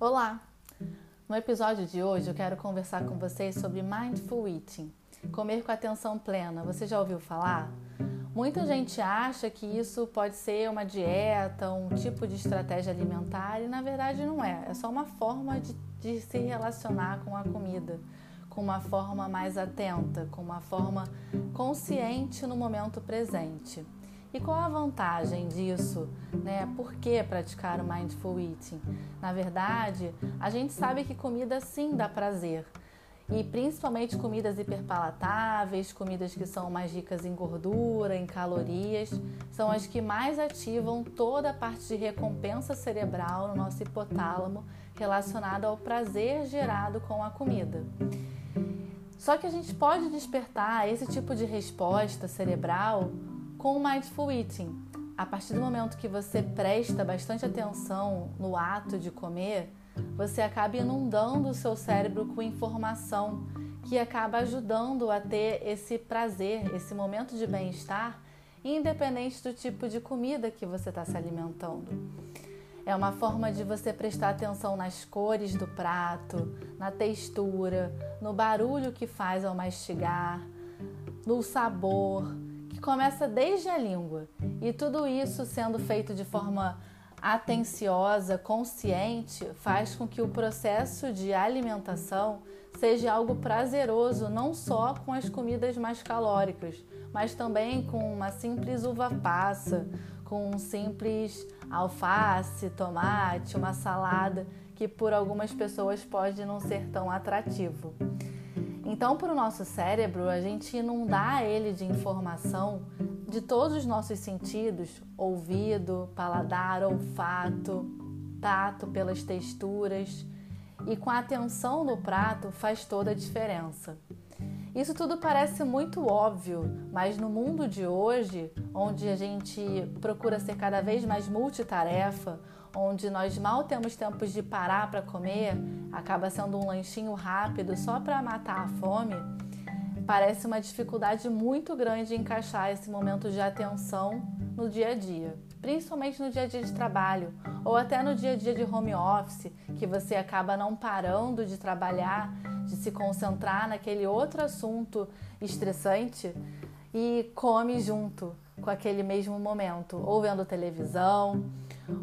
Olá! No episódio de hoje eu quero conversar com vocês sobre Mindful Eating, comer com atenção plena. Você já ouviu falar? Muita gente acha que isso pode ser uma dieta, um tipo de estratégia alimentar e na verdade não é. É só uma forma de, de se relacionar com a comida, com uma forma mais atenta, com uma forma consciente no momento presente. E qual a vantagem disso? Né? Por que praticar o mindful eating? Na verdade, a gente sabe que comida sim dá prazer. E principalmente comidas hiperpalatáveis, comidas que são mais ricas em gordura, em calorias, são as que mais ativam toda a parte de recompensa cerebral no nosso hipotálamo relacionada ao prazer gerado com a comida. Só que a gente pode despertar esse tipo de resposta cerebral com o Mindful Eating. A partir do momento que você presta bastante atenção no ato de comer, você acaba inundando o seu cérebro com informação que acaba ajudando a ter esse prazer, esse momento de bem-estar, independente do tipo de comida que você está se alimentando. É uma forma de você prestar atenção nas cores do prato, na textura, no barulho que faz ao mastigar, no sabor começa desde a língua. E tudo isso sendo feito de forma atenciosa, consciente, faz com que o processo de alimentação seja algo prazeroso, não só com as comidas mais calóricas, mas também com uma simples uva passa, com um simples alface, tomate, uma salada, que por algumas pessoas pode não ser tão atrativo. Então, para o nosso cérebro, a gente inundar ele de informação de todos os nossos sentidos ouvido, paladar, olfato, tato, pelas texturas e com a atenção no prato faz toda a diferença. Isso tudo parece muito óbvio, mas no mundo de hoje, onde a gente procura ser cada vez mais multitarefa, onde nós mal temos tempo de parar para comer, acaba sendo um lanchinho rápido só para matar a fome, parece uma dificuldade muito grande encaixar esse momento de atenção no dia a dia, principalmente no dia a dia de trabalho ou até no dia a dia de home office, que você acaba não parando de trabalhar, de se concentrar naquele outro assunto estressante e come junto com aquele mesmo momento, ou vendo televisão,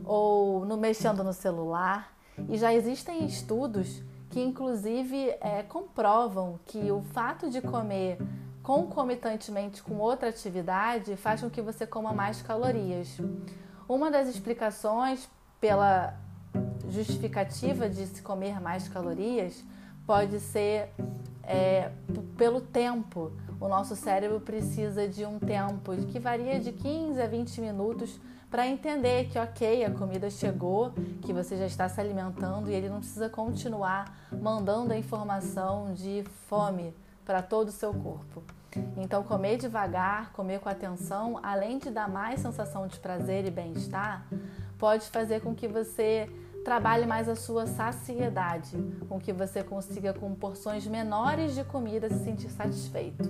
ou no, mexendo no celular. E já existem estudos que, inclusive, é, comprovam que o fato de comer concomitantemente com outra atividade faz com que você coma mais calorias. Uma das explicações pela justificativa de se comer mais calorias pode ser é, pelo tempo. O nosso cérebro precisa de um tempo que varia de 15 a 20 minutos para entender que, ok, a comida chegou, que você já está se alimentando e ele não precisa continuar mandando a informação de fome para todo o seu corpo. Então, comer devagar, comer com atenção, além de dar mais sensação de prazer e bem-estar, pode fazer com que você trabalhe mais a sua saciedade, com que você consiga, com porções menores de comida, se sentir satisfeito.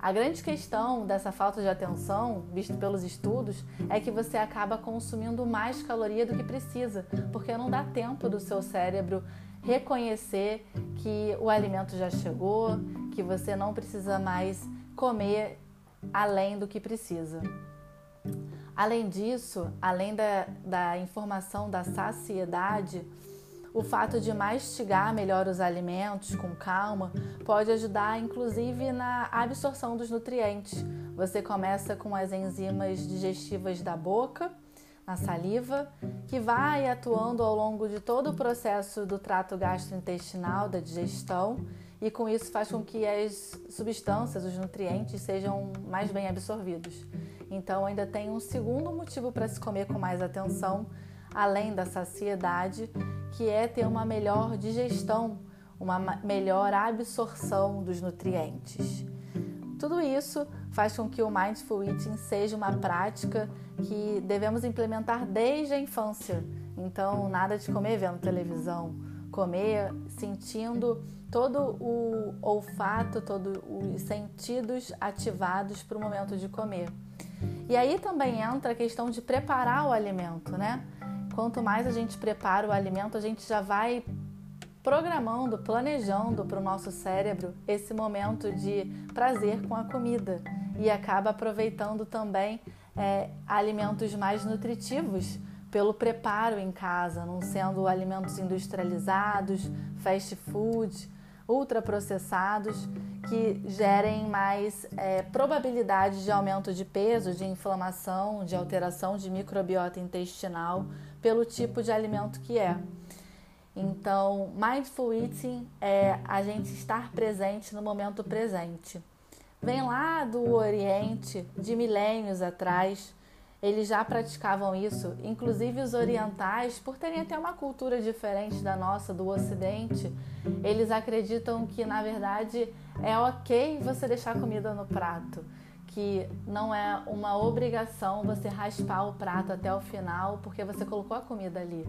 A grande questão dessa falta de atenção, visto pelos estudos, é que você acaba consumindo mais caloria do que precisa, porque não dá tempo do seu cérebro reconhecer que o alimento já chegou, que você não precisa mais comer além do que precisa. Além disso, além da, da informação da saciedade, o fato de mastigar melhor os alimentos com calma pode ajudar, inclusive, na absorção dos nutrientes. Você começa com as enzimas digestivas da boca, na saliva, que vai atuando ao longo de todo o processo do trato gastrointestinal, da digestão, e com isso faz com que as substâncias, os nutrientes, sejam mais bem absorvidos. Então, ainda tem um segundo motivo para se comer com mais atenção, além da saciedade, que é ter uma melhor digestão, uma melhor absorção dos nutrientes. Tudo isso faz com que o Mindful Eating seja uma prática que devemos implementar desde a infância. Então, nada de comer vendo televisão, comer sentindo todo o olfato, todos os sentidos ativados para o momento de comer. E aí também entra a questão de preparar o alimento, né? quanto mais a gente prepara o alimento, a gente já vai programando, planejando para o nosso cérebro esse momento de prazer com a comida e acaba aproveitando também é, alimentos mais nutritivos pelo preparo em casa, não sendo alimentos industrializados, fast food, ultraprocessados, que gerem mais é, probabilidade de aumento de peso, de inflamação, de alteração de microbiota intestinal pelo tipo de alimento que é. Então, mindful eating é a gente estar presente no momento presente. Vem lá do Oriente, de milênios atrás, eles já praticavam isso, inclusive os orientais, por terem até uma cultura diferente da nossa, do Ocidente, eles acreditam que na verdade é ok você deixar comida no prato, que não é uma obrigação você raspar o prato até o final porque você colocou a comida ali.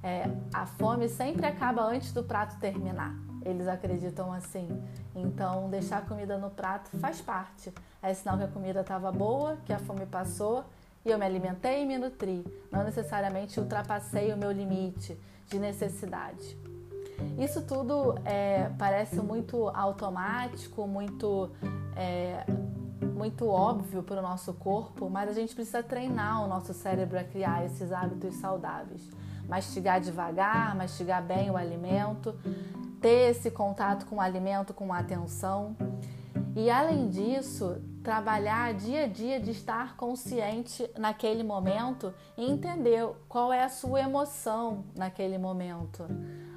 É, a fome sempre acaba antes do prato terminar. Eles acreditam assim. Então, deixar a comida no prato faz parte. É sinal que a comida estava boa, que a fome passou e eu me alimentei e me nutri. Não necessariamente ultrapassei o meu limite de necessidade. Isso tudo é, parece muito automático, muito, é, muito óbvio para o nosso corpo, mas a gente precisa treinar o nosso cérebro a criar esses hábitos saudáveis. Mastigar devagar, mastigar bem o alimento, ter esse contato com o alimento com atenção. E além disso, trabalhar dia a dia de estar consciente naquele momento e entender qual é a sua emoção naquele momento.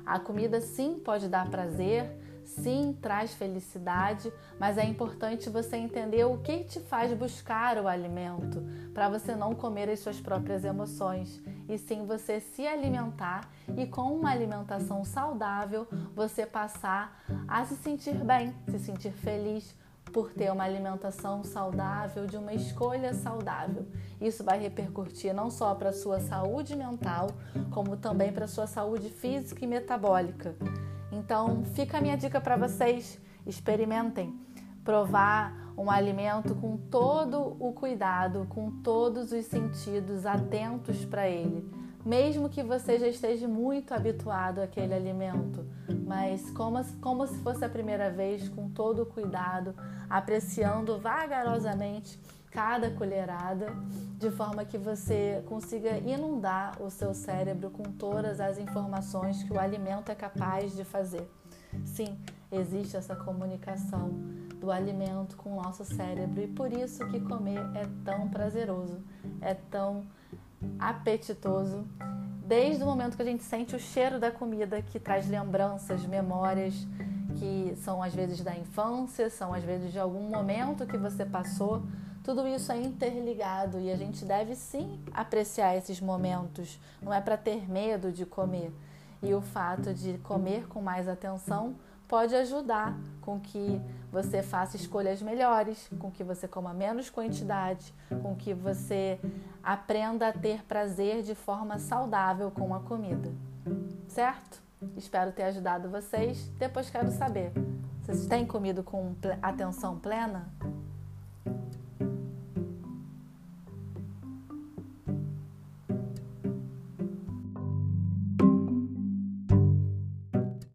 A comida sim pode dar prazer, sim traz felicidade, mas é importante você entender o que te faz buscar o alimento, para você não comer as suas próprias emoções, e sim você se alimentar e com uma alimentação saudável você passar a se sentir bem, se sentir feliz, por ter uma alimentação saudável, de uma escolha saudável. Isso vai repercutir não só para a sua saúde mental, como também para a sua saúde física e metabólica. Então, fica a minha dica para vocês: experimentem provar um alimento com todo o cuidado, com todos os sentidos atentos para ele. Mesmo que você já esteja muito habituado àquele alimento, mas como, como se fosse a primeira vez, com todo o cuidado, apreciando vagarosamente cada colherada, de forma que você consiga inundar o seu cérebro com todas as informações que o alimento é capaz de fazer. Sim, existe essa comunicação do alimento com o nosso cérebro e por isso que comer é tão prazeroso, é tão apetitoso. Desde o momento que a gente sente o cheiro da comida que traz lembranças, memórias que são às vezes da infância, são às vezes de algum momento que você passou, tudo isso é interligado e a gente deve sim apreciar esses momentos. Não é para ter medo de comer. E o fato de comer com mais atenção pode ajudar com que você faça escolhas melhores, com que você coma menos quantidade, com que você aprenda a ter prazer de forma saudável com a comida. Certo? Espero ter ajudado vocês. Depois quero saber: vocês têm comido com atenção plena?